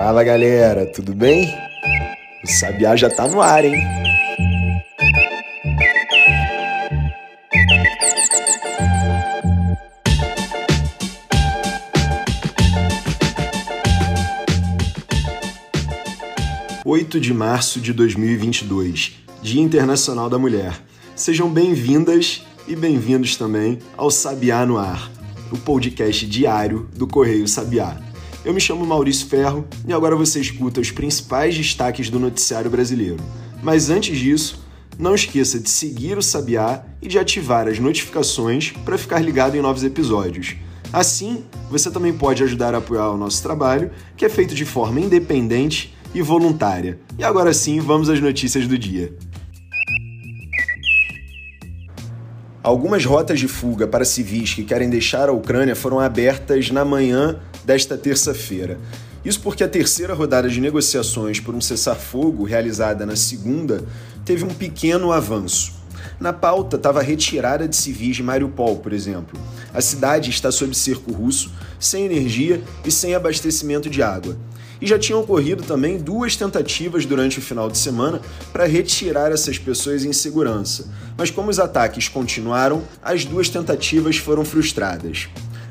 Fala galera, tudo bem? O Sabiá já tá no ar, hein? Oito de março de 2022, Dia Internacional da Mulher. Sejam bem-vindas e bem-vindos também ao Sabiá no Ar, o podcast diário do Correio Sabiá. Eu me chamo Maurício Ferro e agora você escuta os principais destaques do noticiário brasileiro. Mas antes disso, não esqueça de seguir o Sabiá e de ativar as notificações para ficar ligado em novos episódios. Assim, você também pode ajudar a apoiar o nosso trabalho, que é feito de forma independente e voluntária. E agora sim, vamos às notícias do dia. Algumas rotas de fuga para civis que querem deixar a Ucrânia foram abertas na manhã desta terça-feira. Isso porque a terceira rodada de negociações por um cessar-fogo, realizada na segunda, teve um pequeno avanço. Na pauta estava a retirada de civis de Mariupol, por exemplo. A cidade está sob cerco russo, sem energia e sem abastecimento de água. E já tinham ocorrido também duas tentativas durante o final de semana para retirar essas pessoas em segurança. Mas como os ataques continuaram, as duas tentativas foram frustradas.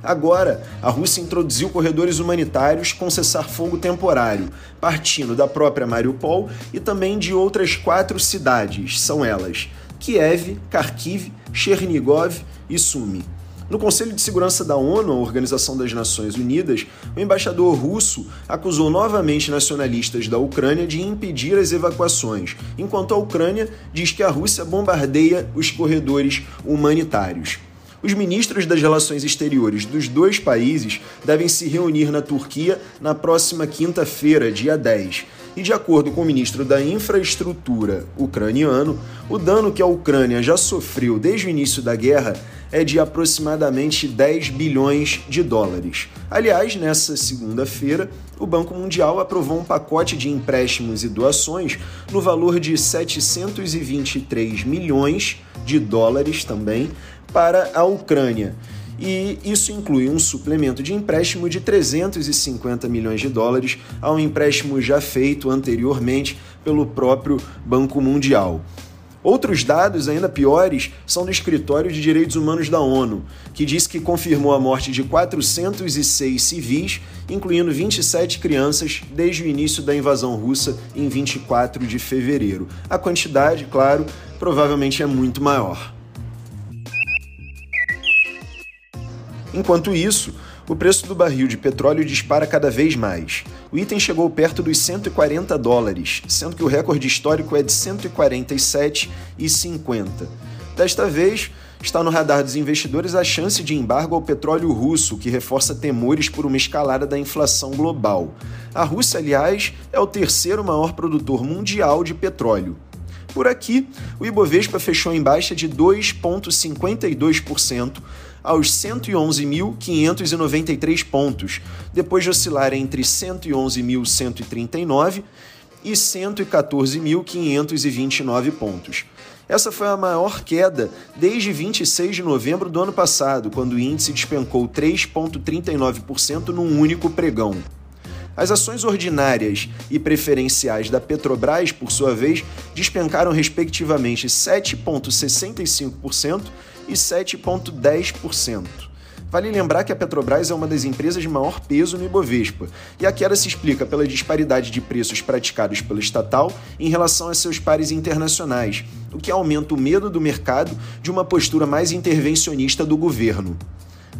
Agora, a Rússia introduziu corredores humanitários com cessar-fogo temporário, partindo da própria Mariupol e também de outras quatro cidades, são elas Kiev, Kharkiv, Chernigov e Sumi. No Conselho de Segurança da ONU, a Organização das Nações Unidas, o embaixador russo acusou novamente nacionalistas da Ucrânia de impedir as evacuações, enquanto a Ucrânia diz que a Rússia bombardeia os corredores humanitários. Os ministros das relações exteriores dos dois países devem se reunir na Turquia na próxima quinta-feira, dia 10. E de acordo com o ministro da Infraestrutura ucraniano, o dano que a Ucrânia já sofreu desde o início da guerra é de aproximadamente 10 bilhões de dólares. Aliás, nessa segunda-feira, o Banco Mundial aprovou um pacote de empréstimos e doações no valor de 723 milhões de dólares também para a Ucrânia. E isso inclui um suplemento de empréstimo de 350 milhões de dólares a um empréstimo já feito anteriormente pelo próprio Banco Mundial. Outros dados ainda piores são do Escritório de Direitos Humanos da ONU, que diz que confirmou a morte de 406 civis, incluindo 27 crianças, desde o início da invasão russa em 24 de fevereiro. A quantidade, claro, provavelmente é muito maior. Enquanto isso, o preço do barril de petróleo dispara cada vez mais. O item chegou perto dos 140 dólares, sendo que o recorde histórico é de 147,50. Desta vez, está no radar dos investidores a chance de embargo ao petróleo russo, que reforça temores por uma escalada da inflação global. A Rússia, aliás, é o terceiro maior produtor mundial de petróleo. Por aqui, o Ibovespa fechou em baixa de 2,52% aos 111.593 pontos, depois de oscilar entre 111.139 e 114.529 pontos. Essa foi a maior queda desde 26 de novembro do ano passado, quando o índice despencou 3,39% num único pregão. As ações ordinárias e preferenciais da Petrobras, por sua vez, despencaram respectivamente 7,65% e 7,10%. Vale lembrar que a Petrobras é uma das empresas de maior peso no Ibovespa, e a queda se explica pela disparidade de preços praticados pela estatal em relação a seus pares internacionais, o que aumenta o medo do mercado de uma postura mais intervencionista do governo.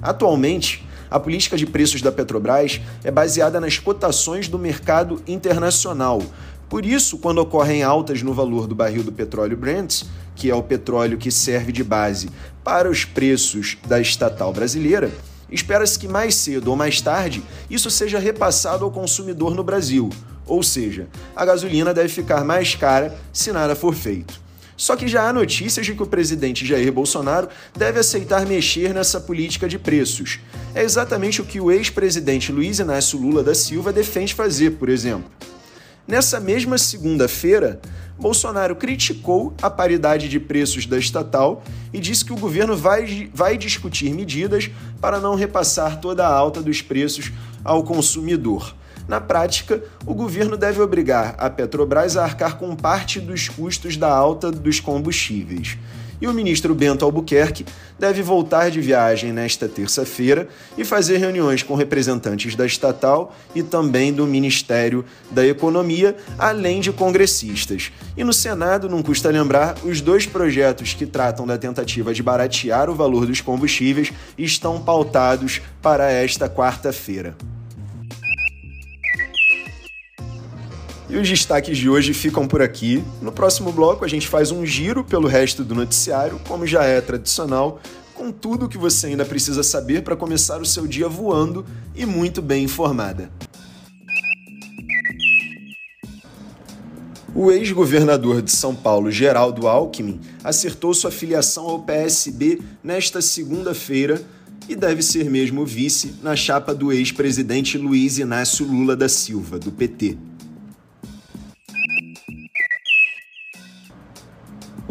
Atualmente, a política de preços da Petrobras é baseada nas cotações do mercado internacional. Por isso, quando ocorrem altas no valor do barril do petróleo Brent, que é o petróleo que serve de base para os preços da estatal brasileira, espera-se que mais cedo ou mais tarde isso seja repassado ao consumidor no Brasil. Ou seja, a gasolina deve ficar mais cara se nada for feito. Só que já há notícias de que o presidente Jair Bolsonaro deve aceitar mexer nessa política de preços. É exatamente o que o ex-presidente Luiz Inácio Lula da Silva defende fazer, por exemplo. Nessa mesma segunda-feira, Bolsonaro criticou a paridade de preços da estatal e disse que o governo vai, vai discutir medidas para não repassar toda a alta dos preços ao consumidor. Na prática, o governo deve obrigar a Petrobras a arcar com parte dos custos da alta dos combustíveis e o ministro Bento Albuquerque deve voltar de viagem nesta terça-feira e fazer reuniões com representantes da estatal e também do Ministério da Economia, além de congressistas. E no Senado, não custa lembrar, os dois projetos que tratam da tentativa de baratear o valor dos combustíveis estão pautados para esta quarta-feira. E os destaques de hoje ficam por aqui. No próximo bloco, a gente faz um giro pelo resto do noticiário, como já é tradicional, com tudo o que você ainda precisa saber para começar o seu dia voando e muito bem informada. O ex-governador de São Paulo, Geraldo Alckmin, acertou sua filiação ao PSB nesta segunda-feira e deve ser mesmo vice na chapa do ex-presidente Luiz Inácio Lula da Silva, do PT.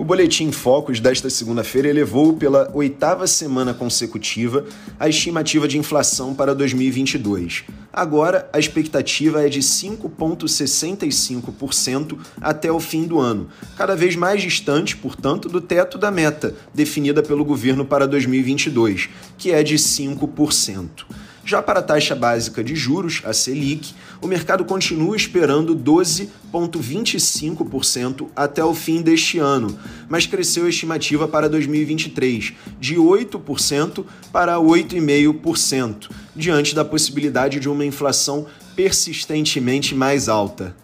Boletim Focus desta segunda-feira elevou pela oitava semana consecutiva a estimativa de inflação para 2022. Agora, a expectativa é de 5,65% até o fim do ano, cada vez mais distante, portanto, do teto da meta definida pelo governo para 2022, que é de 5%. Já para a taxa básica de juros, a Selic, o mercado continua esperando 12,25% até o fim deste ano, mas cresceu a estimativa para 2023 de 8% para 8,5%, diante da possibilidade de uma inflação persistentemente mais alta.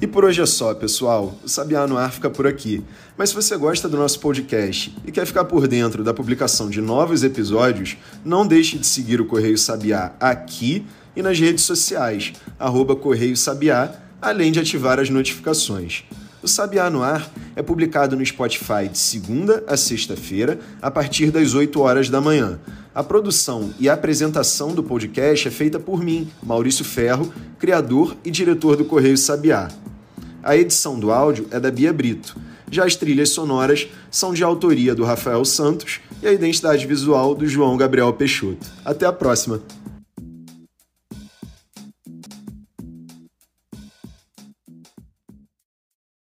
E por hoje é só, pessoal. O Sabiá no Ar fica por aqui. Mas se você gosta do nosso podcast e quer ficar por dentro da publicação de novos episódios, não deixe de seguir o Correio Sabiá aqui e nas redes sociais, arroba Correio Sabiá, além de ativar as notificações. O Sabiá no Ar é publicado no Spotify de segunda a sexta-feira, a partir das 8 horas da manhã. A produção e a apresentação do podcast é feita por mim, Maurício Ferro, criador e diretor do Correio Sabiá. A edição do áudio é da Bia Brito. Já as trilhas sonoras são de autoria do Rafael Santos e a identidade visual do João Gabriel Peixoto. Até a próxima!